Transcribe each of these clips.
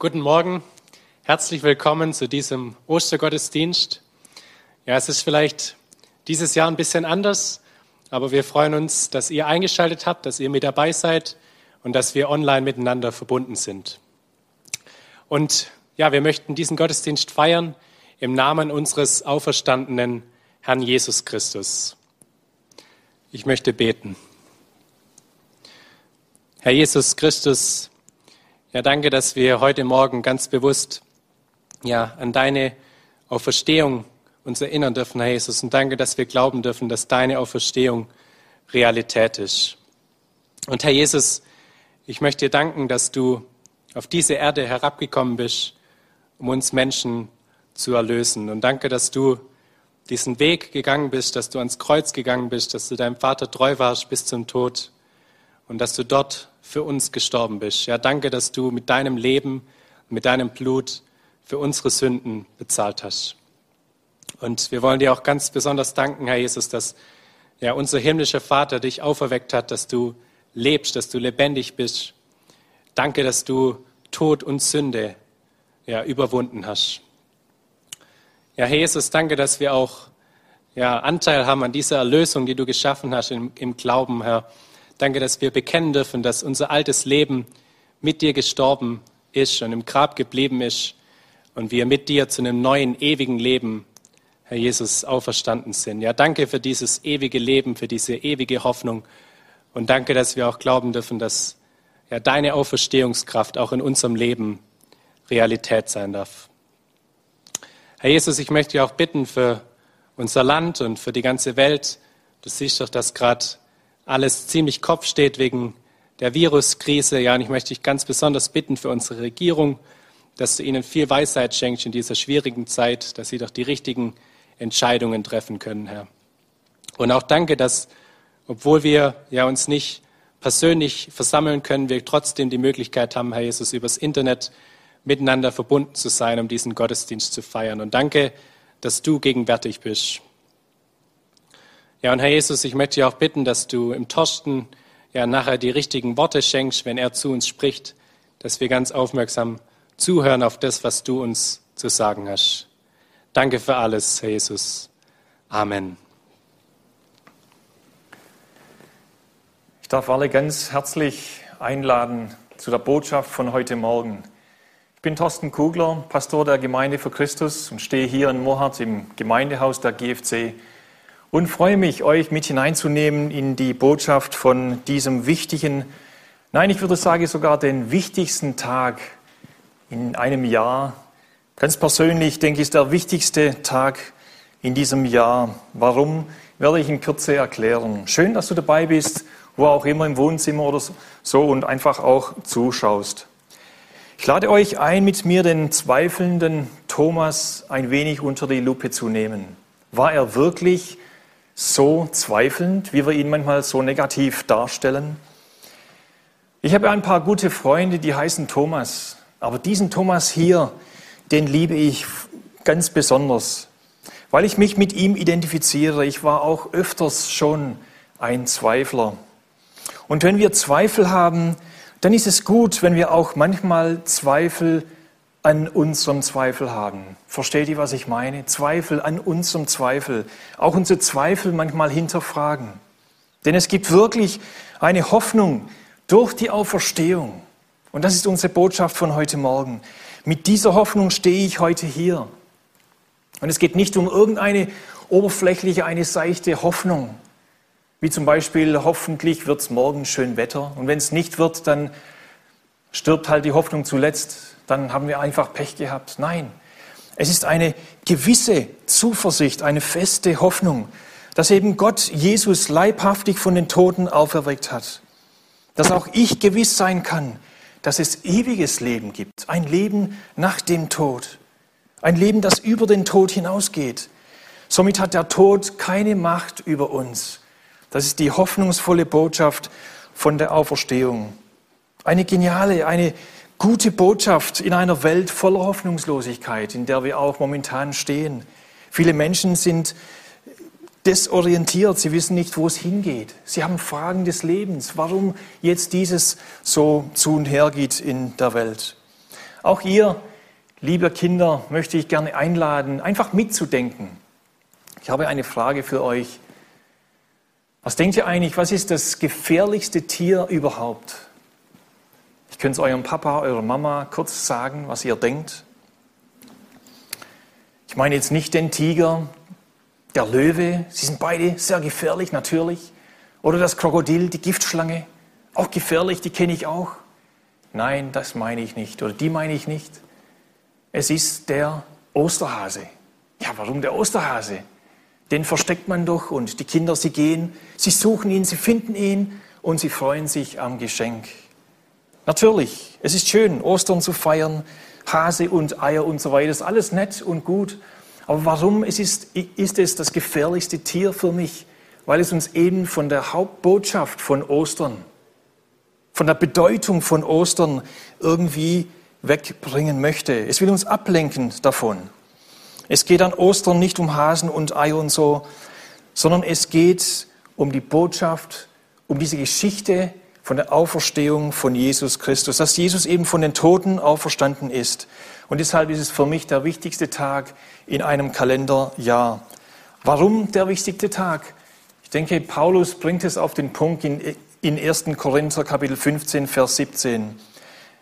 Guten Morgen, herzlich willkommen zu diesem Ostergottesdienst. Ja, es ist vielleicht dieses Jahr ein bisschen anders, aber wir freuen uns, dass ihr eingeschaltet habt, dass ihr mit dabei seid und dass wir online miteinander verbunden sind. Und ja, wir möchten diesen Gottesdienst feiern im Namen unseres auferstandenen Herrn Jesus Christus. Ich möchte beten. Herr Jesus Christus, ja, danke, dass wir heute Morgen ganz bewusst ja, an deine Auferstehung uns erinnern dürfen, Herr Jesus. Und danke, dass wir glauben dürfen, dass deine Auferstehung Realität ist. Und Herr Jesus, ich möchte dir danken, dass du auf diese Erde herabgekommen bist, um uns Menschen zu erlösen. Und danke, dass du diesen Weg gegangen bist, dass du ans Kreuz gegangen bist, dass du deinem Vater treu warst bis zum Tod und dass du dort für uns gestorben bist. Ja, danke, dass du mit deinem Leben, mit deinem Blut für unsere Sünden bezahlt hast. Und wir wollen dir auch ganz besonders danken, Herr Jesus, dass ja, unser himmlischer Vater dich auferweckt hat, dass du lebst, dass du lebendig bist. Danke, dass du Tod und Sünde ja, überwunden hast. Ja, Herr Jesus, danke, dass wir auch ja, Anteil haben an dieser Erlösung, die du geschaffen hast im, im Glauben, Herr. Danke, dass wir bekennen dürfen, dass unser altes Leben mit dir gestorben ist und im Grab geblieben ist und wir mit dir zu einem neuen, ewigen Leben, Herr Jesus, auferstanden sind. Ja, danke für dieses ewige Leben, für diese ewige Hoffnung und danke, dass wir auch glauben dürfen, dass ja, deine Auferstehungskraft auch in unserem Leben Realität sein darf. Herr Jesus, ich möchte dich auch bitten für unser Land und für die ganze Welt. Du siehst doch, dass gerade alles ziemlich Kopf steht wegen der Viruskrise. Ja, und ich möchte dich ganz besonders bitten für unsere Regierung, dass du ihnen viel Weisheit schenkst in dieser schwierigen Zeit, dass sie doch die richtigen Entscheidungen treffen können, Herr. Und auch danke, dass, obwohl wir ja uns nicht persönlich versammeln können, wir trotzdem die Möglichkeit haben, Herr Jesus, übers Internet miteinander verbunden zu sein, um diesen Gottesdienst zu feiern. Und danke, dass du gegenwärtig bist. Ja, und Herr Jesus, ich möchte dich auch bitten, dass du im Torsten ja nachher die richtigen Worte schenkst, wenn er zu uns spricht, dass wir ganz aufmerksam zuhören auf das, was du uns zu sagen hast. Danke für alles, Herr Jesus. Amen. Ich darf alle ganz herzlich einladen zu der Botschaft von heute Morgen. Ich bin Thorsten Kugler, Pastor der Gemeinde für Christus und stehe hier in Mohart im Gemeindehaus der GFC und freue mich, euch mit hineinzunehmen in die Botschaft von diesem wichtigen, nein, ich würde sagen sogar den wichtigsten Tag in einem Jahr. Ganz persönlich denke ich, ist der wichtigste Tag in diesem Jahr. Warum, werde ich in Kürze erklären. Schön, dass du dabei bist, wo auch immer im Wohnzimmer oder so und einfach auch zuschaust. Ich lade euch ein, mit mir den zweifelnden Thomas ein wenig unter die Lupe zu nehmen. War er wirklich so zweifelnd, wie wir ihn manchmal so negativ darstellen? Ich habe ein paar gute Freunde, die heißen Thomas. Aber diesen Thomas hier, den liebe ich ganz besonders, weil ich mich mit ihm identifiziere. Ich war auch öfters schon ein Zweifler. Und wenn wir Zweifel haben, dann ist es gut, wenn wir auch manchmal Zweifel an unserem Zweifel haben. Versteht ihr, was ich meine? Zweifel an unserem Zweifel. Auch unsere Zweifel manchmal hinterfragen. Denn es gibt wirklich eine Hoffnung durch die Auferstehung. Und das ist unsere Botschaft von heute Morgen. Mit dieser Hoffnung stehe ich heute hier. Und es geht nicht um irgendeine oberflächliche, eine seichte Hoffnung. Wie zum Beispiel, hoffentlich wird es morgen schön Wetter. Und wenn es nicht wird, dann stirbt halt die Hoffnung zuletzt dann haben wir einfach Pech gehabt. Nein, es ist eine gewisse Zuversicht, eine feste Hoffnung, dass eben Gott Jesus leibhaftig von den Toten auferweckt hat. Dass auch ich gewiss sein kann, dass es ewiges Leben gibt, ein Leben nach dem Tod, ein Leben, das über den Tod hinausgeht. Somit hat der Tod keine Macht über uns. Das ist die hoffnungsvolle Botschaft von der Auferstehung. Eine geniale, eine gute Botschaft in einer Welt voller Hoffnungslosigkeit, in der wir auch momentan stehen. Viele Menschen sind desorientiert, sie wissen nicht, wo es hingeht. Sie haben Fragen des Lebens, warum jetzt dieses so zu und her geht in der Welt. Auch ihr, liebe Kinder, möchte ich gerne einladen, einfach mitzudenken. Ich habe eine Frage für euch. Was denkt ihr eigentlich, was ist das gefährlichste Tier überhaupt? Ich könnte es eurem Papa, eurer Mama kurz sagen, was ihr denkt. Ich meine jetzt nicht den Tiger, der Löwe, sie sind beide sehr gefährlich natürlich. Oder das Krokodil, die Giftschlange, auch gefährlich, die kenne ich auch. Nein, das meine ich nicht oder die meine ich nicht. Es ist der Osterhase. Ja, warum der Osterhase? Den versteckt man doch und die Kinder, sie gehen, sie suchen ihn, sie finden ihn und sie freuen sich am Geschenk. Natürlich, es ist schön, Ostern zu feiern, Hase und Eier und so weiter, ist alles nett und gut. Aber warum ist es, ist es das gefährlichste Tier für mich? Weil es uns eben von der Hauptbotschaft von Ostern, von der Bedeutung von Ostern irgendwie wegbringen möchte. Es will uns ablenken davon. Es geht an Ostern nicht um Hasen und Eier und so, sondern es geht um die Botschaft, um diese Geschichte von der Auferstehung von Jesus Christus, dass Jesus eben von den Toten auferstanden ist. Und deshalb ist es für mich der wichtigste Tag in einem Kalenderjahr. Warum der wichtigste Tag? Ich denke, Paulus bringt es auf den Punkt in, in 1. Korinther Kapitel 15, Vers 17.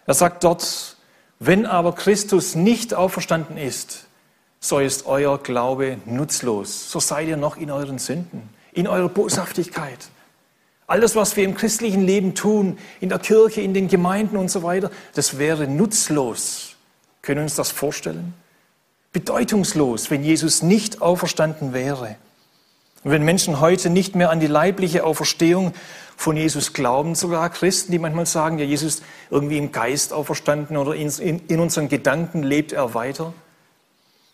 Er sagt dort, wenn aber Christus nicht auferstanden ist, so ist euer Glaube nutzlos. So seid ihr noch in euren Sünden, in eurer Boshaftigkeit. Alles, was wir im christlichen Leben tun, in der Kirche, in den Gemeinden und so weiter, das wäre nutzlos. Können wir uns das vorstellen? Bedeutungslos, wenn Jesus nicht auferstanden wäre. Und wenn Menschen heute nicht mehr an die leibliche Auferstehung von Jesus glauben, sogar Christen, die manchmal sagen, ja, Jesus irgendwie im Geist auferstanden oder in, in, in unseren Gedanken lebt er weiter,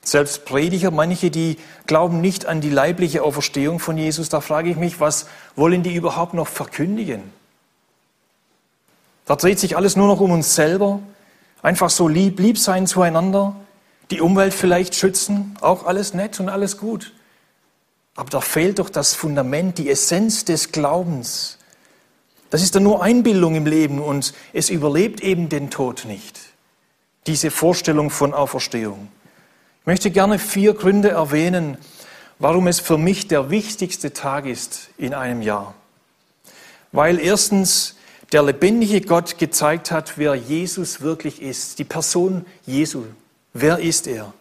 selbst Prediger, manche, die glauben nicht an die leibliche Auferstehung von Jesus, da frage ich mich, was wollen die überhaupt noch verkündigen? Da dreht sich alles nur noch um uns selber, einfach so lieb, lieb sein zueinander, die Umwelt vielleicht schützen, auch alles nett und alles gut. Aber da fehlt doch das Fundament, die Essenz des Glaubens. Das ist dann nur Einbildung im Leben und es überlebt eben den Tod nicht. Diese Vorstellung von Auferstehung. Ich möchte gerne vier Gründe erwähnen, warum es für mich der wichtigste Tag ist in einem Jahr. Weil erstens der lebendige Gott gezeigt hat, wer Jesus wirklich ist, die Person Jesu. Wer ist er?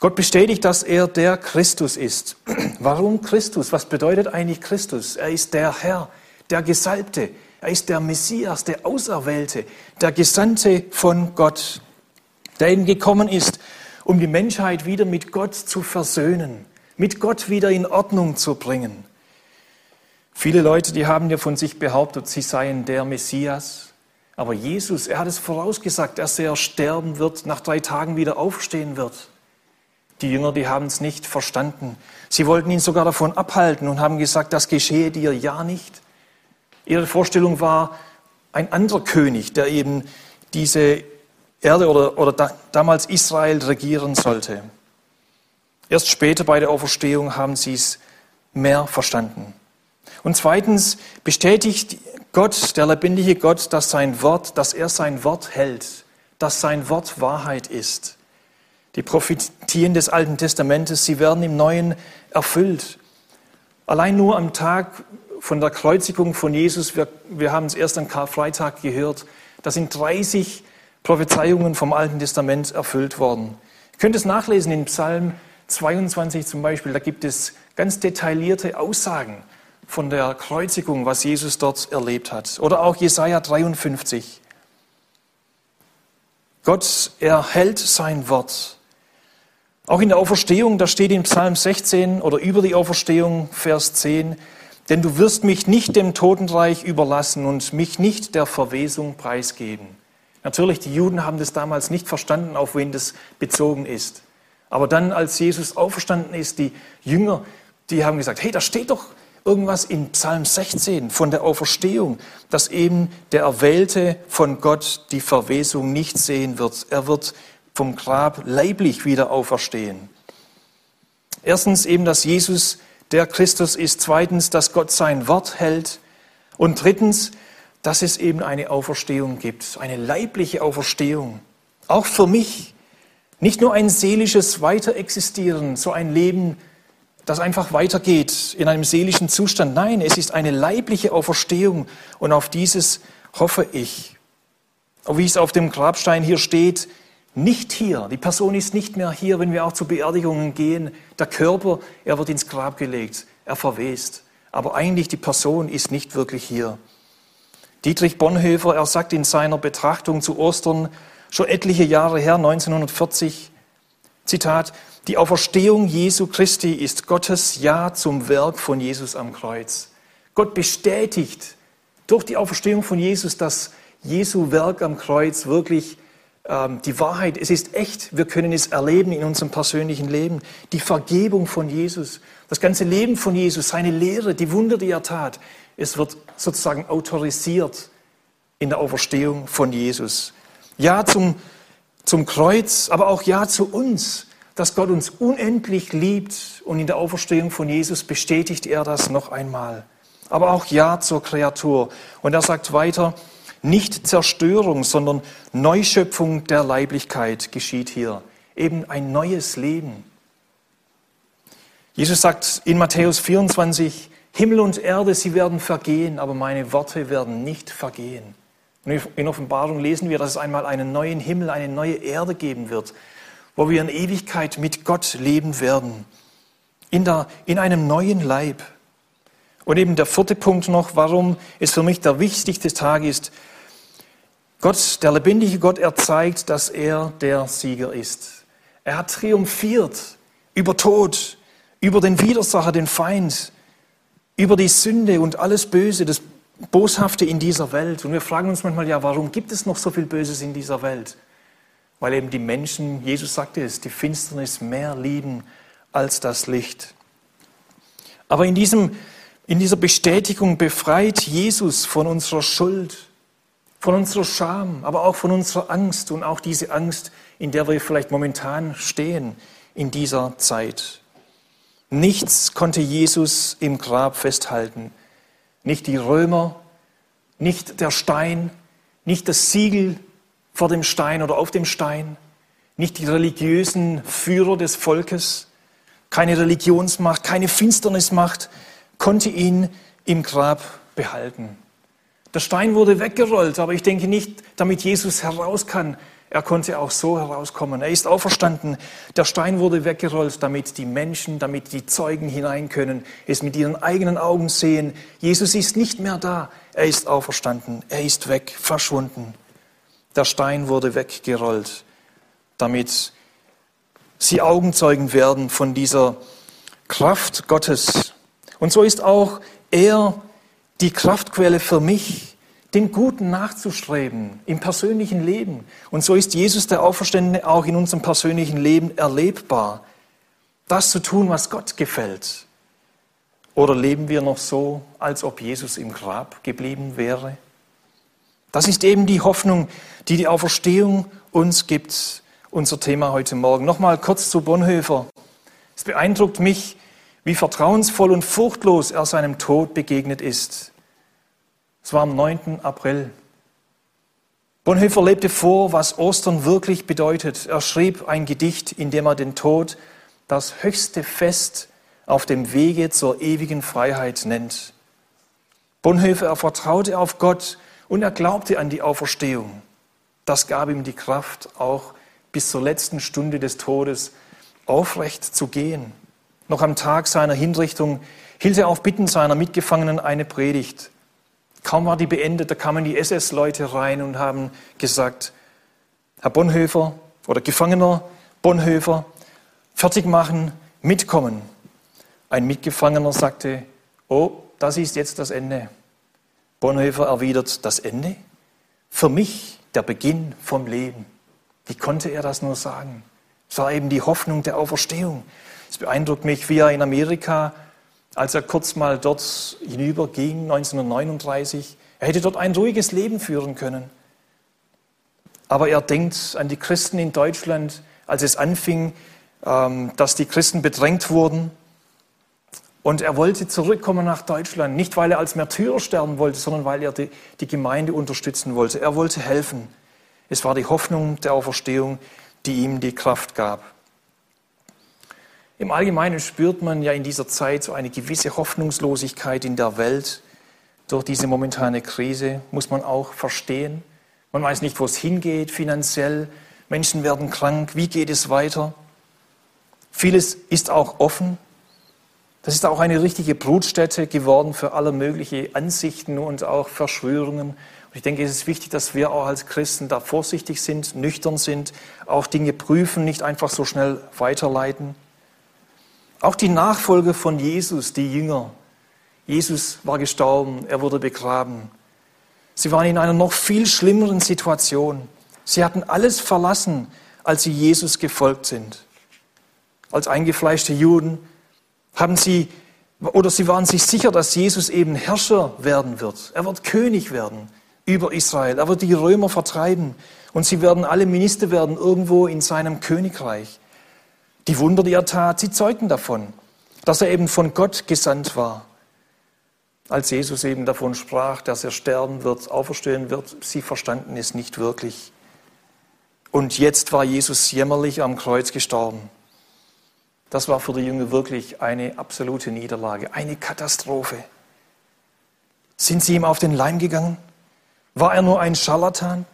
Gott bestätigt, dass er der Christus ist. Warum Christus? Was bedeutet eigentlich Christus? Er ist der Herr, der Gesalbte. Er ist der Messias, der Auserwählte, der Gesandte von Gott, der eben gekommen ist, um die Menschheit wieder mit Gott zu versöhnen, mit Gott wieder in Ordnung zu bringen. Viele Leute, die haben ja von sich behauptet, sie seien der Messias. Aber Jesus, er hat es vorausgesagt, dass er sterben wird, nach drei Tagen wieder aufstehen wird. Die Jünger, die haben es nicht verstanden. Sie wollten ihn sogar davon abhalten und haben gesagt, das geschehe dir ja nicht. Ihre Vorstellung war ein anderer König, der eben diese Erde oder, oder da, damals Israel regieren sollte. Erst später bei der Auferstehung haben sie es mehr verstanden. Und zweitens bestätigt Gott, der lebendige Gott, dass sein Wort, dass er sein Wort hält, dass sein Wort Wahrheit ist. Die Prophetien des Alten Testamentes, sie werden im Neuen erfüllt. Allein nur am Tag von der Kreuzigung von Jesus, wir, wir haben es erst am Karfreitag gehört, da sind 30 Prophezeiungen vom Alten Testament erfüllt worden. Ihr könnt es nachlesen in Psalm 22 zum Beispiel. Da gibt es ganz detaillierte Aussagen von der Kreuzigung, was Jesus dort erlebt hat. Oder auch Jesaja 53. Gott erhält sein Wort. Auch in der Auferstehung, da steht in Psalm 16 oder über die Auferstehung, Vers 10, denn du wirst mich nicht dem Totenreich überlassen und mich nicht der Verwesung preisgeben. Natürlich, die Juden haben das damals nicht verstanden, auf wen das bezogen ist. Aber dann, als Jesus auferstanden ist, die Jünger, die haben gesagt, hey, da steht doch irgendwas in Psalm 16 von der Auferstehung, dass eben der Erwählte von Gott die Verwesung nicht sehen wird. Er wird vom Grab leiblich wieder auferstehen. Erstens eben, dass Jesus der Christus ist. Zweitens, dass Gott sein Wort hält. Und drittens, dass es eben eine Auferstehung gibt, eine leibliche Auferstehung. Auch für mich. Nicht nur ein seelisches Weiterexistieren, so ein Leben, das einfach weitergeht in einem seelischen Zustand. Nein, es ist eine leibliche Auferstehung und auf dieses hoffe ich. Und wie es auf dem Grabstein hier steht, nicht hier. Die Person ist nicht mehr hier, wenn wir auch zu Beerdigungen gehen. Der Körper, er wird ins Grab gelegt, er verwest. Aber eigentlich die Person ist nicht wirklich hier. Dietrich Bonhoeffer, er sagt in seiner Betrachtung zu Ostern, schon etliche Jahre her, 1940, Zitat, die Auferstehung Jesu Christi ist Gottes Ja zum Werk von Jesus am Kreuz. Gott bestätigt durch die Auferstehung von Jesus, dass Jesu Werk am Kreuz wirklich ähm, die Wahrheit, es ist echt, wir können es erleben in unserem persönlichen Leben. Die Vergebung von Jesus, das ganze Leben von Jesus, seine Lehre, die Wunder, die er tat, es wird sozusagen autorisiert in der Auferstehung von Jesus. Ja zum, zum Kreuz, aber auch Ja zu uns, dass Gott uns unendlich liebt und in der Auferstehung von Jesus bestätigt er das noch einmal. Aber auch Ja zur Kreatur. Und er sagt weiter, nicht Zerstörung, sondern Neuschöpfung der Leiblichkeit geschieht hier. Eben ein neues Leben. Jesus sagt in Matthäus 24, Himmel und Erde, sie werden vergehen, aber meine Worte werden nicht vergehen. Und in Offenbarung lesen wir, dass es einmal einen neuen Himmel, eine neue Erde geben wird, wo wir in Ewigkeit mit Gott leben werden, in, der, in einem neuen Leib. Und eben der vierte Punkt noch, warum es für mich der wichtigste Tag ist. Gott, der lebendige Gott, er zeigt, dass er der Sieger ist. Er hat triumphiert über Tod, über den Widersacher, den Feind über die Sünde und alles Böse, das Boshafte in dieser Welt. Und wir fragen uns manchmal, ja, warum gibt es noch so viel Böses in dieser Welt? Weil eben die Menschen, Jesus sagte es, die Finsternis mehr lieben als das Licht. Aber in, diesem, in dieser Bestätigung befreit Jesus von unserer Schuld, von unserer Scham, aber auch von unserer Angst und auch diese Angst, in der wir vielleicht momentan stehen in dieser Zeit. Nichts konnte Jesus im Grab festhalten. Nicht die Römer, nicht der Stein, nicht das Siegel vor dem Stein oder auf dem Stein, nicht die religiösen Führer des Volkes, keine Religionsmacht, keine Finsternismacht konnte ihn im Grab behalten. Der Stein wurde weggerollt, aber ich denke nicht, damit Jesus heraus kann, er konnte auch so herauskommen. Er ist auferstanden. Der Stein wurde weggerollt, damit die Menschen, damit die Zeugen hinein können, es mit ihren eigenen Augen sehen. Jesus ist nicht mehr da. Er ist auferstanden. Er ist weg, verschwunden. Der Stein wurde weggerollt, damit sie Augenzeugen werden von dieser Kraft Gottes. Und so ist auch er die Kraftquelle für mich, den Guten nachzustreben im persönlichen Leben. Und so ist Jesus der Auferstandene auch in unserem persönlichen Leben erlebbar. Das zu tun, was Gott gefällt. Oder leben wir noch so, als ob Jesus im Grab geblieben wäre? Das ist eben die Hoffnung, die die Auferstehung uns gibt. Unser Thema heute Morgen. Nochmal kurz zu Bonhoeffer. Es beeindruckt mich, wie vertrauensvoll und furchtlos er seinem Tod begegnet ist. Es war am 9. April. Bonhoeffer lebte vor, was Ostern wirklich bedeutet. Er schrieb ein Gedicht, in dem er den Tod das höchste Fest auf dem Wege zur ewigen Freiheit nennt. Bonhoeffer, er vertraute auf Gott und er glaubte an die Auferstehung. Das gab ihm die Kraft, auch bis zur letzten Stunde des Todes aufrecht zu gehen. Noch am Tag seiner Hinrichtung hielt er auf Bitten seiner Mitgefangenen eine Predigt. Kaum war die beendet, da kamen die SS-Leute rein und haben gesagt, Herr Bonhoeffer oder Gefangener Bonhoeffer, fertig machen, mitkommen. Ein Mitgefangener sagte, oh, das ist jetzt das Ende. Bonhoeffer erwidert, das Ende? Für mich der Beginn vom Leben. Wie konnte er das nur sagen? Es war eben die Hoffnung der Auferstehung. Es beeindruckt mich, wie er in Amerika als er kurz mal dort hinüberging, 1939. Er hätte dort ein ruhiges Leben führen können. Aber er denkt an die Christen in Deutschland, als es anfing, ähm, dass die Christen bedrängt wurden. Und er wollte zurückkommen nach Deutschland, nicht weil er als Märtyrer sterben wollte, sondern weil er die, die Gemeinde unterstützen wollte. Er wollte helfen. Es war die Hoffnung der Auferstehung, die ihm die Kraft gab. Im Allgemeinen spürt man ja in dieser Zeit so eine gewisse Hoffnungslosigkeit in der Welt. Durch diese momentane Krise muss man auch verstehen. Man weiß nicht, wo es hingeht finanziell. Menschen werden krank. Wie geht es weiter? Vieles ist auch offen. Das ist auch eine richtige Brutstätte geworden für alle möglichen Ansichten und auch Verschwörungen. Und ich denke, es ist wichtig, dass wir auch als Christen da vorsichtig sind, nüchtern sind, auch Dinge prüfen, nicht einfach so schnell weiterleiten. Auch die Nachfolger von Jesus, die Jünger. Jesus war gestorben, er wurde begraben. Sie waren in einer noch viel schlimmeren Situation. Sie hatten alles verlassen, als sie Jesus gefolgt sind. Als eingefleischte Juden haben sie oder sie waren sich sicher, dass Jesus eben Herrscher werden wird. Er wird König werden über Israel. Er wird die Römer vertreiben und sie werden alle Minister werden irgendwo in seinem Königreich. Die Wunder, die er tat, sie zeugten davon, dass er eben von Gott gesandt war. Als Jesus eben davon sprach, dass er sterben wird, auferstehen wird, sie verstanden es nicht wirklich. Und jetzt war Jesus jämmerlich am Kreuz gestorben. Das war für die Jünger wirklich eine absolute Niederlage, eine Katastrophe. Sind sie ihm auf den Leim gegangen? War er nur ein Scharlatan?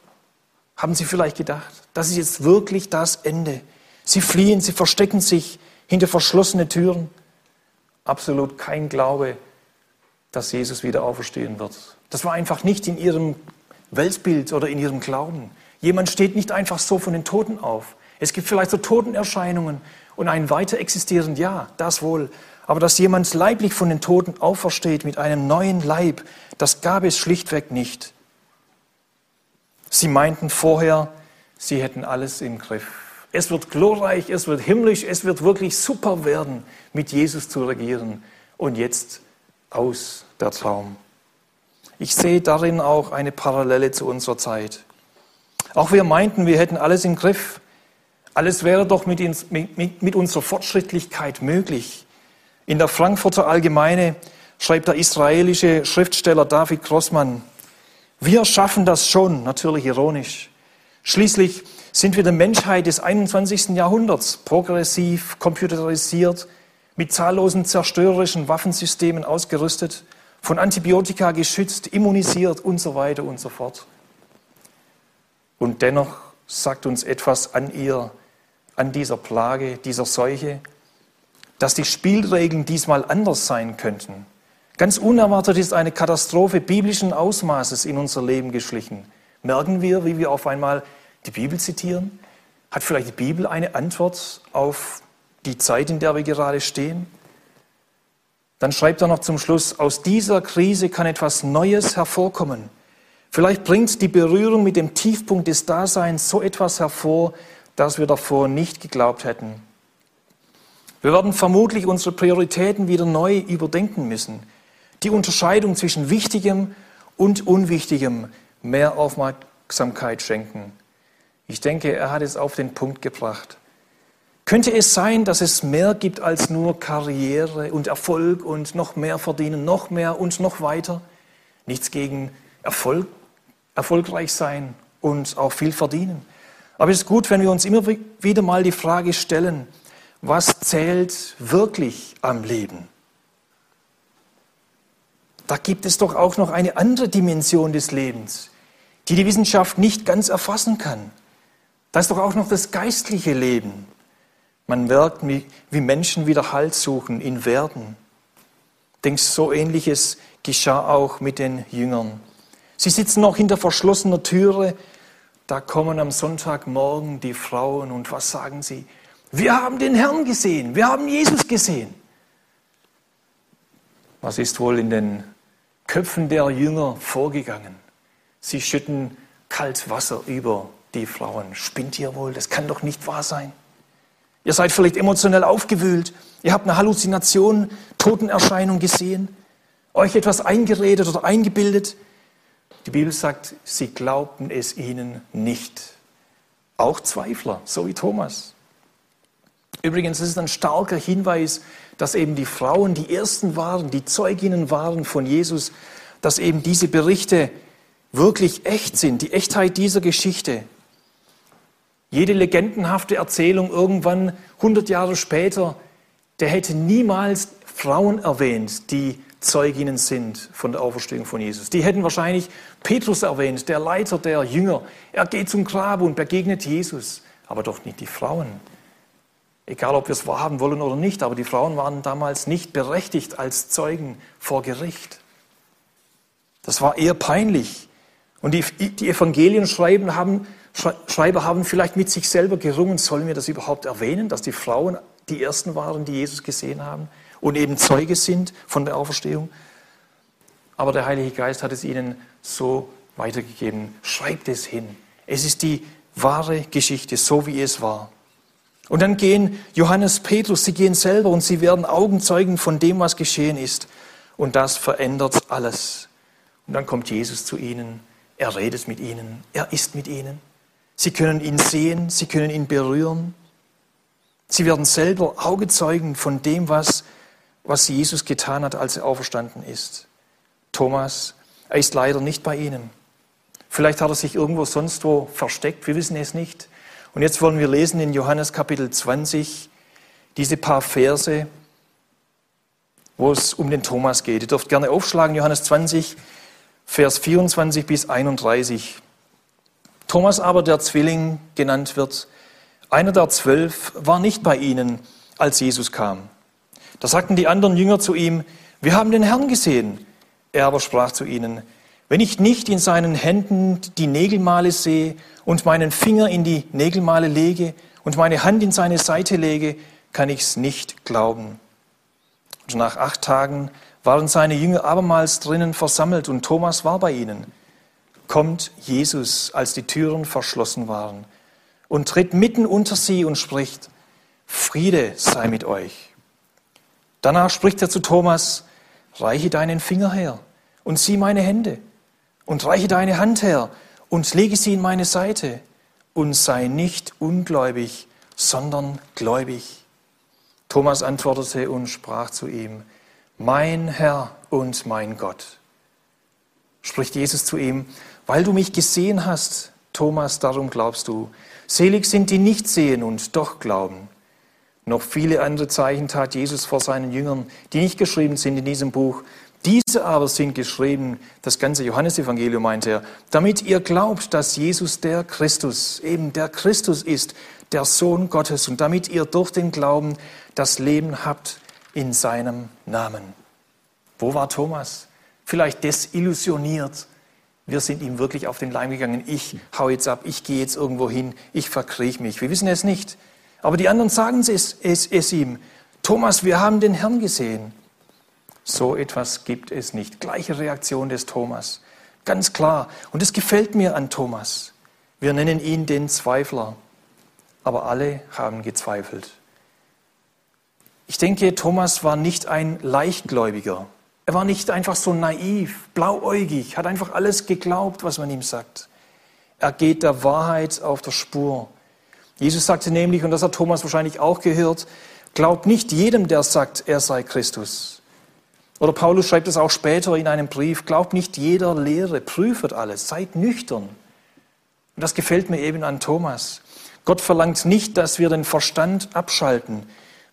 Haben sie vielleicht gedacht, das ist jetzt wirklich das Ende? Sie fliehen, sie verstecken sich hinter verschlossene Türen. Absolut kein Glaube, dass Jesus wieder auferstehen wird. Das war einfach nicht in ihrem Weltbild oder in ihrem Glauben. Jemand steht nicht einfach so von den Toten auf. Es gibt vielleicht so Totenerscheinungen und ein weiter existieren, ja, das wohl. Aber dass jemand leiblich von den Toten aufersteht mit einem neuen Leib, das gab es schlichtweg nicht. Sie meinten vorher, sie hätten alles im Griff. Es wird glorreich, es wird himmlisch, es wird wirklich super werden, mit Jesus zu regieren. Und jetzt aus der Traum. Ich sehe darin auch eine Parallele zu unserer Zeit. Auch wir meinten, wir hätten alles im Griff. Alles wäre doch mit, mit, mit unserer Fortschrittlichkeit möglich. In der Frankfurter Allgemeine schreibt der israelische Schriftsteller David Grossmann, wir schaffen das schon, natürlich ironisch. Schließlich sind wir der Menschheit des 21. Jahrhunderts, progressiv, computerisiert, mit zahllosen zerstörerischen Waffensystemen ausgerüstet, von Antibiotika geschützt, immunisiert und so weiter und so fort. Und dennoch sagt uns etwas an ihr, an dieser Plage, dieser Seuche, dass die Spielregeln diesmal anders sein könnten. Ganz unerwartet ist eine Katastrophe biblischen Ausmaßes in unser Leben geschlichen. Merken wir, wie wir auf einmal die Bibel zitieren? Hat vielleicht die Bibel eine Antwort auf die Zeit, in der wir gerade stehen? Dann schreibt er noch zum Schluss, aus dieser Krise kann etwas Neues hervorkommen. Vielleicht bringt die Berührung mit dem Tiefpunkt des Daseins so etwas hervor, das wir davor nicht geglaubt hätten. Wir werden vermutlich unsere Prioritäten wieder neu überdenken müssen. Die Unterscheidung zwischen Wichtigem und Unwichtigem mehr Aufmerksamkeit schenken. Ich denke, er hat es auf den Punkt gebracht. Könnte es sein, dass es mehr gibt als nur Karriere und Erfolg und noch mehr verdienen, noch mehr und noch weiter? Nichts gegen Erfolg, erfolgreich sein und auch viel verdienen. Aber es ist gut, wenn wir uns immer wieder mal die Frage stellen, was zählt wirklich am Leben? Da gibt es doch auch noch eine andere Dimension des Lebens, die die Wissenschaft nicht ganz erfassen kann. Da ist doch auch noch das geistliche Leben. Man merkt, wie, Menschen wieder Halt suchen in Werden. Denkst, so ähnliches geschah auch mit den Jüngern. Sie sitzen noch hinter verschlossener Türe. Da kommen am Sonntagmorgen die Frauen und was sagen sie? Wir haben den Herrn gesehen, wir haben Jesus gesehen. Was ist wohl in den Köpfen der Jünger vorgegangen? Sie schütten kalt Wasser über die Frauen. Spinnt ihr wohl? Das kann doch nicht wahr sein. Ihr seid vielleicht emotionell aufgewühlt. Ihr habt eine Halluzination, Totenerscheinung gesehen, euch etwas eingeredet oder eingebildet. Die Bibel sagt, sie glaubten es ihnen nicht. Auch Zweifler, so wie Thomas. Übrigens ist es ein starker Hinweis, dass eben die Frauen die Ersten waren, die Zeuginnen waren von Jesus, dass eben diese Berichte wirklich echt sind, die Echtheit dieser Geschichte. Jede legendenhafte Erzählung irgendwann 100 Jahre später, der hätte niemals Frauen erwähnt, die Zeuginnen sind von der Auferstehung von Jesus. Die hätten wahrscheinlich Petrus erwähnt, der Leiter der Jünger. Er geht zum Grab und begegnet Jesus, aber doch nicht die Frauen. Egal, ob wir es wahrhaben wollen oder nicht, aber die Frauen waren damals nicht berechtigt als Zeugen vor Gericht. Das war eher peinlich. Und die, die Evangelienschreiber haben, Schreiber haben vielleicht mit sich selber gerungen, sollen wir das überhaupt erwähnen, dass die Frauen die Ersten waren, die Jesus gesehen haben und eben Zeuge sind von der Auferstehung. Aber der Heilige Geist hat es ihnen so weitergegeben. Schreibt es hin. Es ist die wahre Geschichte, so wie es war. Und dann gehen Johannes, Petrus, sie gehen selber und sie werden Augenzeugen von dem, was geschehen ist. Und das verändert alles. Und dann kommt Jesus zu ihnen, er redet mit ihnen, er ist mit ihnen. Sie können ihn sehen, sie können ihn berühren. Sie werden selber Augezeugen von dem, was, was Jesus getan hat, als er auferstanden ist. Thomas, er ist leider nicht bei ihnen. Vielleicht hat er sich irgendwo sonst wo versteckt, wir wissen es nicht. Und jetzt wollen wir lesen in Johannes Kapitel 20 diese paar Verse, wo es um den Thomas geht. Ihr dürft gerne aufschlagen, Johannes 20, Vers 24 bis 31. Thomas aber, der Zwilling genannt wird, einer der zwölf, war nicht bei ihnen, als Jesus kam. Da sagten die anderen Jünger zu ihm, wir haben den Herrn gesehen. Er aber sprach zu ihnen, wenn ich nicht in seinen Händen die Nägelmale sehe und meinen Finger in die Nägelmale lege und meine Hand in seine Seite lege, kann ich's nicht glauben. Und nach acht Tagen waren seine Jünger abermals drinnen versammelt und Thomas war bei ihnen. Kommt Jesus, als die Türen verschlossen waren, und tritt mitten unter sie und spricht, Friede sei mit euch. Danach spricht er zu Thomas, reiche deinen Finger her und sieh meine Hände und reiche deine Hand her und lege sie in meine Seite und sei nicht ungläubig, sondern gläubig. Thomas antwortete und sprach zu ihm, mein Herr und mein Gott. Spricht Jesus zu ihm, weil du mich gesehen hast, Thomas, darum glaubst du. Selig sind die nicht sehen und doch glauben. Noch viele andere Zeichen tat Jesus vor seinen Jüngern, die nicht geschrieben sind in diesem Buch. Diese aber sind geschrieben, das ganze Johannesevangelium meint er, damit ihr glaubt, dass Jesus der Christus, eben der Christus ist, der Sohn Gottes, und damit ihr durch den Glauben das Leben habt in seinem Namen. Wo war Thomas? Vielleicht desillusioniert. Wir sind ihm wirklich auf den Leim gegangen. Ich hau jetzt ab, ich gehe jetzt irgendwo hin, ich verkriech mich. Wir wissen es nicht. Aber die anderen sagen es, es, es ihm. Thomas, wir haben den Herrn gesehen. So etwas gibt es nicht. Gleiche Reaktion des Thomas. Ganz klar. Und es gefällt mir an Thomas. Wir nennen ihn den Zweifler. Aber alle haben gezweifelt. Ich denke, Thomas war nicht ein Leichtgläubiger. Er war nicht einfach so naiv, blauäugig, hat einfach alles geglaubt, was man ihm sagt. Er geht der Wahrheit auf der Spur. Jesus sagte nämlich, und das hat Thomas wahrscheinlich auch gehört, glaubt nicht jedem, der sagt, er sei Christus. Oder Paulus schreibt es auch später in einem Brief, glaubt nicht jeder Lehre, prüft alles, seid nüchtern. Und das gefällt mir eben an Thomas. Gott verlangt nicht, dass wir den Verstand abschalten.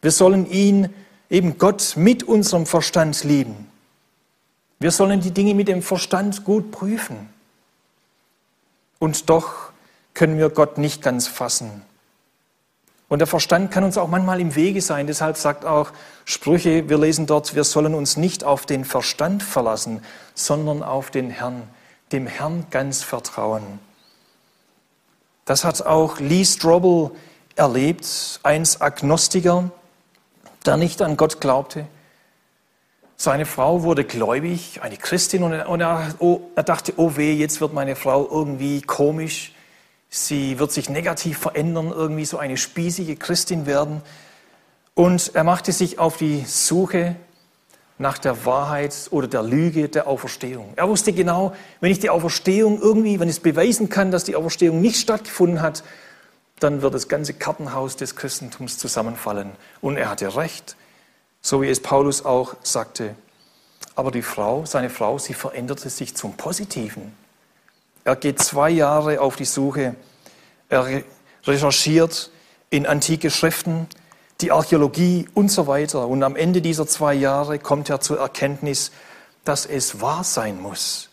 Wir sollen ihn, eben Gott, mit unserem Verstand lieben. Wir sollen die Dinge mit dem Verstand gut prüfen. Und doch können wir Gott nicht ganz fassen. Und der Verstand kann uns auch manchmal im Wege sein. Deshalb sagt auch Sprüche, wir lesen dort, wir sollen uns nicht auf den Verstand verlassen, sondern auf den Herrn, dem Herrn ganz vertrauen. Das hat auch Lee Strobel erlebt, einst Agnostiker, der nicht an Gott glaubte. Seine Frau wurde gläubig, eine Christin, und er, oh, er dachte, oh weh, jetzt wird meine Frau irgendwie komisch. Sie wird sich negativ verändern, irgendwie so eine spießige Christin werden. Und er machte sich auf die Suche nach der Wahrheit oder der Lüge der Auferstehung. Er wusste genau, wenn ich die Auferstehung irgendwie, wenn ich es beweisen kann, dass die Auferstehung nicht stattgefunden hat, dann wird das ganze Kartenhaus des Christentums zusammenfallen. Und er hatte recht, so wie es Paulus auch sagte. Aber die Frau, seine Frau, sie veränderte sich zum Positiven. Er geht zwei Jahre auf die Suche. Er recherchiert in antike Schriften, die Archäologie und so weiter. Und am Ende dieser zwei Jahre kommt er zur Erkenntnis, dass es wahr sein muss.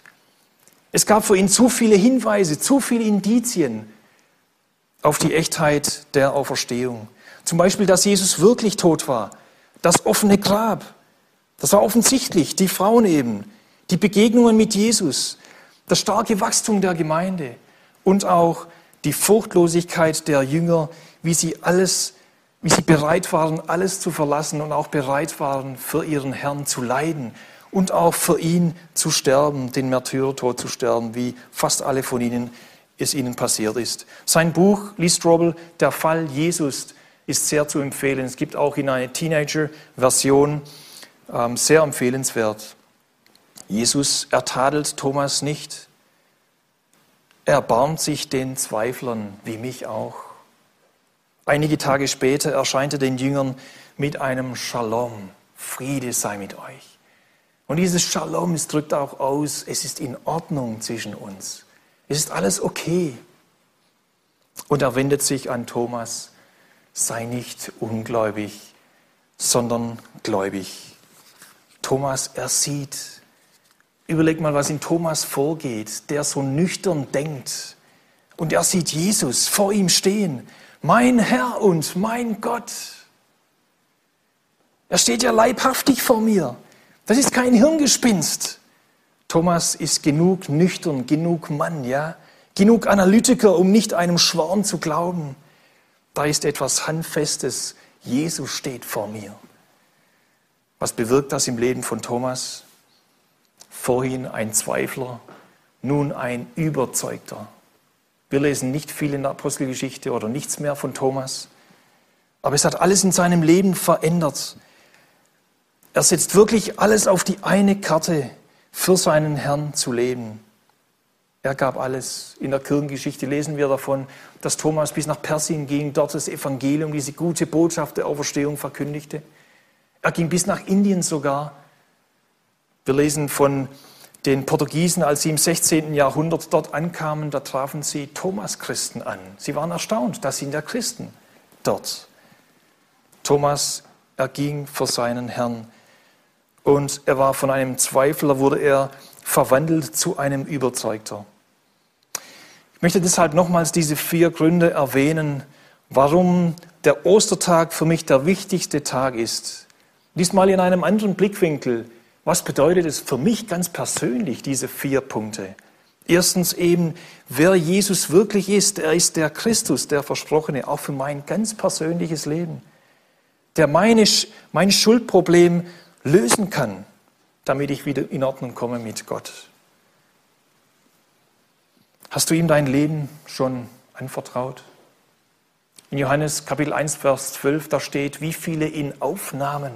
Es gab für ihn zu viele Hinweise, zu viele Indizien auf die Echtheit der Auferstehung. Zum Beispiel, dass Jesus wirklich tot war, das offene Grab, das war offensichtlich, die Frauen eben, die Begegnungen mit Jesus, das starke Wachstum der Gemeinde. Und auch die Furchtlosigkeit der Jünger, wie sie alles, wie sie bereit waren, alles zu verlassen und auch bereit waren, für ihren Herrn zu leiden und auch für ihn zu sterben, den Märtyrertod zu sterben, wie fast alle von ihnen es ihnen passiert ist. Sein Buch, Lee Strobel, Der Fall Jesus, ist sehr zu empfehlen. Es gibt auch in einer Teenager-Version ähm, sehr empfehlenswert. Jesus ertadelt Thomas nicht. Er erbarmt sich den Zweiflern, wie mich auch. Einige Tage später erscheint er den Jüngern mit einem Shalom. Friede sei mit euch. Und dieses Shalom, es drückt auch aus, es ist in Ordnung zwischen uns. Es ist alles okay. Und er wendet sich an Thomas, sei nicht ungläubig, sondern gläubig. Thomas, er sieht. Überleg mal, was in Thomas vorgeht, der so nüchtern denkt. Und er sieht Jesus vor ihm stehen, mein Herr und mein Gott. Er steht ja leibhaftig vor mir. Das ist kein Hirngespinst. Thomas ist genug nüchtern, genug Mann, ja, genug Analytiker, um nicht einem Schwarm zu glauben. Da ist etwas Handfestes. Jesus steht vor mir. Was bewirkt das im Leben von Thomas? Vorhin ein Zweifler, nun ein Überzeugter. Wir lesen nicht viel in der Apostelgeschichte oder nichts mehr von Thomas, aber es hat alles in seinem Leben verändert. Er setzt wirklich alles auf die eine Karte, für seinen Herrn zu leben. Er gab alles. In der Kirchengeschichte lesen wir davon, dass Thomas bis nach Persien ging, dort das Evangelium, diese gute Botschaft der Auferstehung verkündigte. Er ging bis nach Indien sogar. Wir lesen von den Portugiesen, als sie im 16. Jahrhundert dort ankamen, da trafen sie Thomas-Christen an. Sie waren erstaunt, das sind ja Christen dort. Thomas erging für seinen Herrn und er war von einem Zweifler, wurde er verwandelt zu einem Überzeugter. Ich möchte deshalb nochmals diese vier Gründe erwähnen, warum der Ostertag für mich der wichtigste Tag ist. Diesmal in einem anderen Blickwinkel. Was bedeutet es für mich ganz persönlich, diese vier Punkte? Erstens eben, wer Jesus wirklich ist. Er ist der Christus, der Versprochene, auch für mein ganz persönliches Leben. Der meine, mein Schuldproblem lösen kann, damit ich wieder in Ordnung komme mit Gott. Hast du ihm dein Leben schon anvertraut? In Johannes Kapitel 1, Vers 12, da steht, wie viele ihn aufnahmen.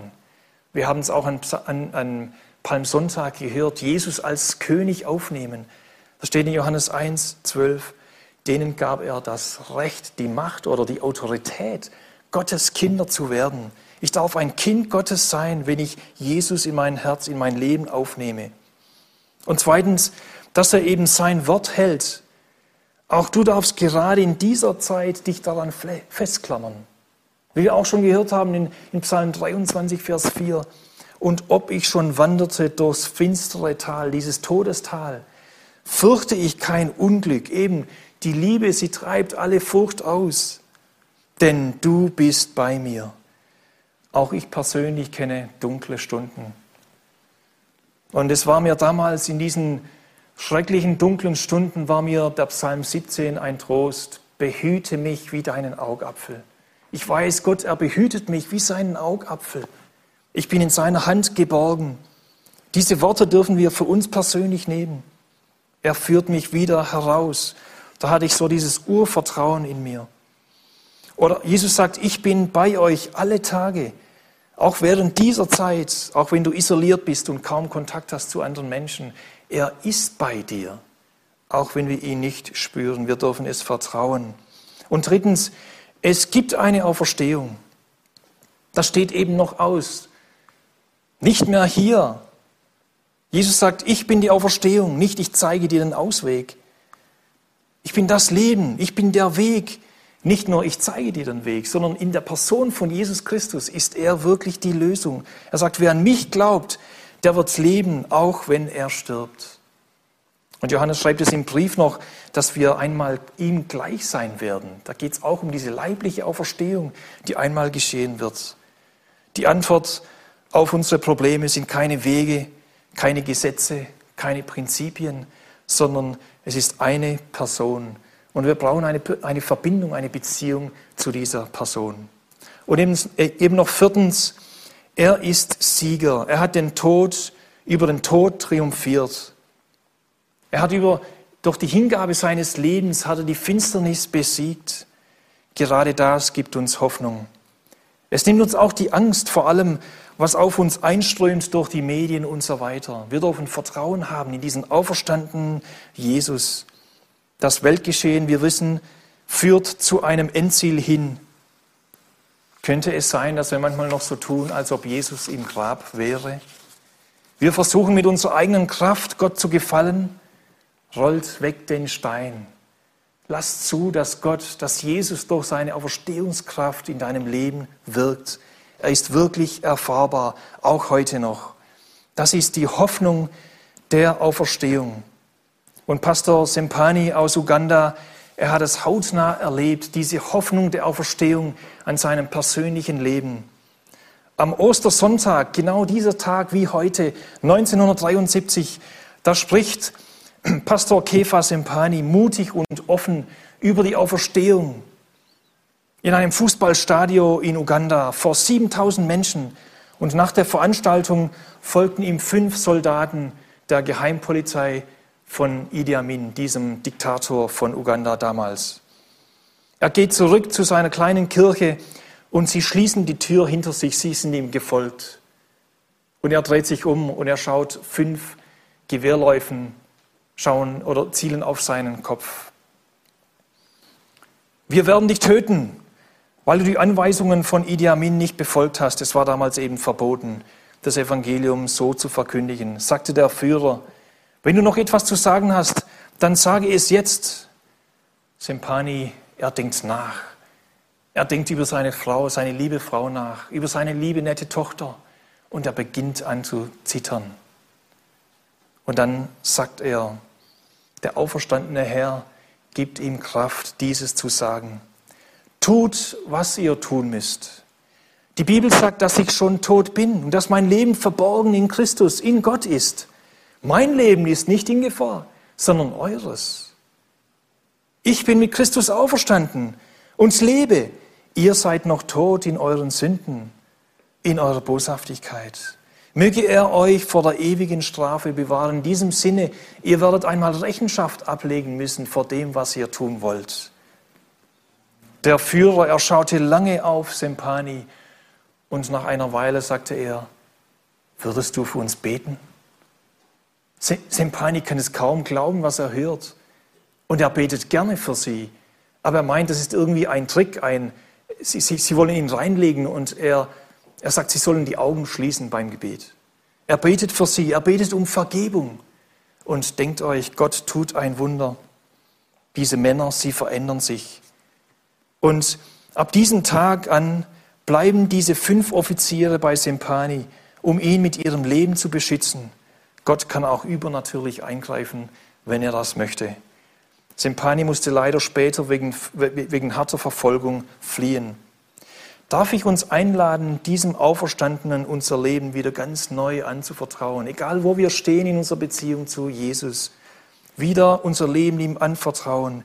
Wir haben es auch an, an, an Palmsonntag gehört, Jesus als König aufnehmen. Da steht in Johannes 1, 12, denen gab er das Recht, die Macht oder die Autorität, Gottes Kinder zu werden ich darf ein Kind Gottes sein, wenn ich Jesus in mein Herz, in mein Leben aufnehme. Und zweitens, dass er eben sein Wort hält. Auch du darfst gerade in dieser Zeit dich daran festklammern. Wie wir auch schon gehört haben in, in Psalm 23, Vers 4. Und ob ich schon wanderte durchs finstere Tal, dieses Todestal, fürchte ich kein Unglück. Eben die Liebe, sie treibt alle Furcht aus. Denn du bist bei mir. Auch ich persönlich kenne dunkle Stunden. Und es war mir damals in diesen schrecklichen dunklen Stunden, war mir der Psalm 17 ein Trost. Behüte mich wie deinen Augapfel. Ich weiß, Gott, er behütet mich wie seinen Augapfel. Ich bin in seiner Hand geborgen. Diese Worte dürfen wir für uns persönlich nehmen. Er führt mich wieder heraus. Da hatte ich so dieses Urvertrauen in mir. Oder Jesus sagt, ich bin bei euch alle Tage auch während dieser Zeit, auch wenn du isoliert bist und kaum Kontakt hast zu anderen Menschen, er ist bei dir, auch wenn wir ihn nicht spüren. Wir dürfen es vertrauen. Und drittens, es gibt eine Auferstehung. Das steht eben noch aus. Nicht mehr hier. Jesus sagt, ich bin die Auferstehung, nicht ich zeige dir den Ausweg. Ich bin das Leben, ich bin der Weg. Nicht nur ich zeige dir den Weg, sondern in der Person von Jesus Christus ist er wirklich die Lösung. Er sagt, wer an mich glaubt, der wird leben, auch wenn er stirbt. Und Johannes schreibt es im Brief noch, dass wir einmal ihm gleich sein werden. Da geht es auch um diese leibliche Auferstehung, die einmal geschehen wird. Die Antwort auf unsere Probleme sind keine Wege, keine Gesetze, keine Prinzipien, sondern es ist eine Person, und wir brauchen eine, eine Verbindung, eine Beziehung zu dieser Person. Und eben, äh, eben noch viertens, er ist Sieger. Er hat den Tod, über den Tod triumphiert. Er hat über, durch die Hingabe seines Lebens hat er die Finsternis besiegt. Gerade das gibt uns Hoffnung. Es nimmt uns auch die Angst vor allem, was auf uns einströmt durch die Medien und so weiter. Wir dürfen Vertrauen haben in diesen auferstandenen Jesus. Das Weltgeschehen, wir wissen, führt zu einem Endziel hin. Könnte es sein, dass wir manchmal noch so tun, als ob Jesus im Grab wäre? Wir versuchen mit unserer eigenen Kraft Gott zu gefallen. Rollt weg den Stein. Lass zu, dass Gott, dass Jesus durch seine Auferstehungskraft in deinem Leben wirkt. Er ist wirklich erfahrbar, auch heute noch. Das ist die Hoffnung der Auferstehung. Und Pastor Sempani aus Uganda, er hat es hautnah erlebt, diese Hoffnung der Auferstehung an seinem persönlichen Leben. Am Ostersonntag, genau dieser Tag wie heute, 1973, da spricht Pastor Kefa Sempani mutig und offen über die Auferstehung in einem Fußballstadion in Uganda vor 7000 Menschen. Und nach der Veranstaltung folgten ihm fünf Soldaten der Geheimpolizei von Idi Amin, diesem Diktator von Uganda damals. Er geht zurück zu seiner kleinen Kirche und sie schließen die Tür hinter sich, sie sind ihm gefolgt. Und er dreht sich um und er schaut fünf Gewehrläufen schauen oder zielen auf seinen Kopf. Wir werden dich töten, weil du die Anweisungen von Idi Amin nicht befolgt hast. Es war damals eben verboten, das Evangelium so zu verkündigen, sagte der Führer wenn du noch etwas zu sagen hast, dann sage es jetzt. Sempani, er denkt nach. Er denkt über seine Frau, seine liebe Frau nach, über seine liebe, nette Tochter. Und er beginnt an zu zittern. Und dann sagt er, der auferstandene Herr gibt ihm Kraft, dieses zu sagen. Tut, was ihr tun müsst. Die Bibel sagt, dass ich schon tot bin und dass mein Leben verborgen in Christus, in Gott ist. Mein Leben ist nicht in Gefahr, sondern eures. Ich bin mit Christus auferstanden und lebe. Ihr seid noch tot in euren Sünden, in eurer Boshaftigkeit. Möge er euch vor der ewigen Strafe bewahren. In diesem Sinne, ihr werdet einmal Rechenschaft ablegen müssen vor dem, was ihr tun wollt. Der Führer, er schaute lange auf Sempani und nach einer Weile sagte er, würdest du für uns beten? Sempani kann es kaum glauben, was er hört. Und er betet gerne für sie. Aber er meint, das ist irgendwie ein Trick, ein, sie, sie, sie wollen ihn reinlegen und er, er sagt, sie sollen die Augen schließen beim Gebet. Er betet für sie, er betet um Vergebung. Und denkt euch, Gott tut ein Wunder. Diese Männer, sie verändern sich. Und ab diesem Tag an bleiben diese fünf Offiziere bei Sempani, um ihn mit ihrem Leben zu beschützen. Gott kann auch übernatürlich eingreifen, wenn er das möchte. Sempani musste leider später wegen, wegen harter Verfolgung fliehen. Darf ich uns einladen, diesem Auferstandenen unser Leben wieder ganz neu anzuvertrauen, egal wo wir stehen in unserer Beziehung zu Jesus, wieder unser Leben ihm anvertrauen.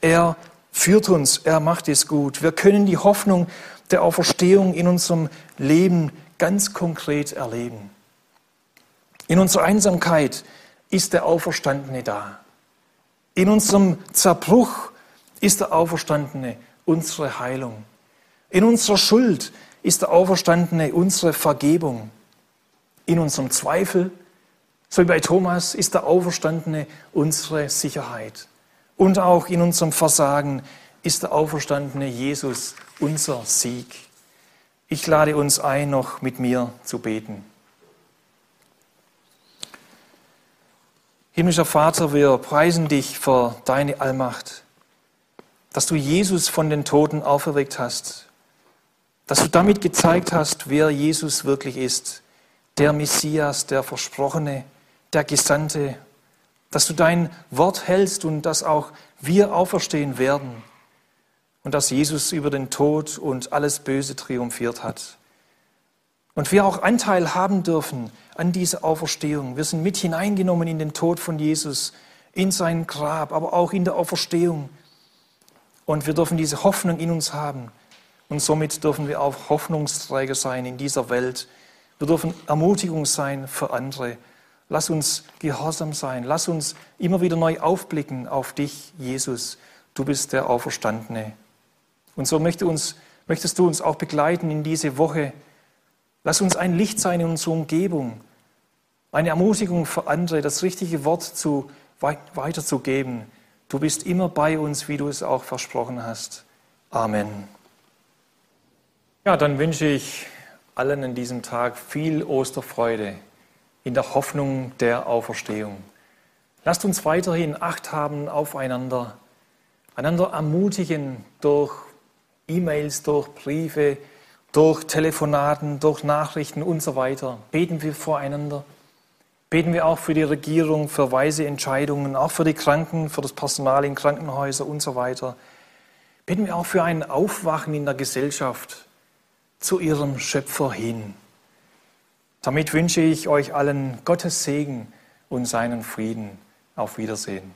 Er führt uns, er macht es gut. Wir können die Hoffnung der Auferstehung in unserem Leben ganz konkret erleben. In unserer Einsamkeit ist der Auferstandene da. In unserem Zerbruch ist der Auferstandene unsere Heilung. In unserer Schuld ist der Auferstandene unsere Vergebung. In unserem Zweifel, so wie bei Thomas, ist der Auferstandene unsere Sicherheit. Und auch in unserem Versagen ist der auferstandene Jesus unser Sieg. Ich lade uns ein, noch mit mir zu beten. Himmlischer Vater, wir preisen dich für deine Allmacht, dass du Jesus von den Toten auferweckt hast, dass du damit gezeigt hast, wer Jesus wirklich ist, der Messias, der Versprochene, der Gesandte, dass du dein Wort hältst und dass auch wir auferstehen werden und dass Jesus über den Tod und alles Böse triumphiert hat. Und wir auch Anteil haben dürfen an dieser Auferstehung. Wir sind mit hineingenommen in den Tod von Jesus, in sein Grab, aber auch in der Auferstehung. Und wir dürfen diese Hoffnung in uns haben. Und somit dürfen wir auch Hoffnungsträger sein in dieser Welt. Wir dürfen Ermutigung sein für andere. Lass uns gehorsam sein. Lass uns immer wieder neu aufblicken auf dich, Jesus. Du bist der Auferstandene. Und so möchte uns, möchtest du uns auch begleiten in diese Woche. Lass uns ein Licht sein in unserer Umgebung. Eine Ermutigung für andere, das richtige Wort zu, weiterzugeben. Du bist immer bei uns, wie du es auch versprochen hast. Amen. Ja, dann wünsche ich allen an diesem Tag viel Osterfreude in der Hoffnung der Auferstehung. Lasst uns weiterhin Acht haben aufeinander, einander ermutigen durch E-Mails, durch Briefe, durch Telefonaten, durch Nachrichten und so weiter. Beten wir voreinander. Beten wir auch für die Regierung, für weise Entscheidungen, auch für die Kranken, für das Personal in Krankenhäusern und so weiter. Beten wir auch für ein Aufwachen in der Gesellschaft zu ihrem Schöpfer hin. Damit wünsche ich euch allen Gottes Segen und seinen Frieden. Auf Wiedersehen.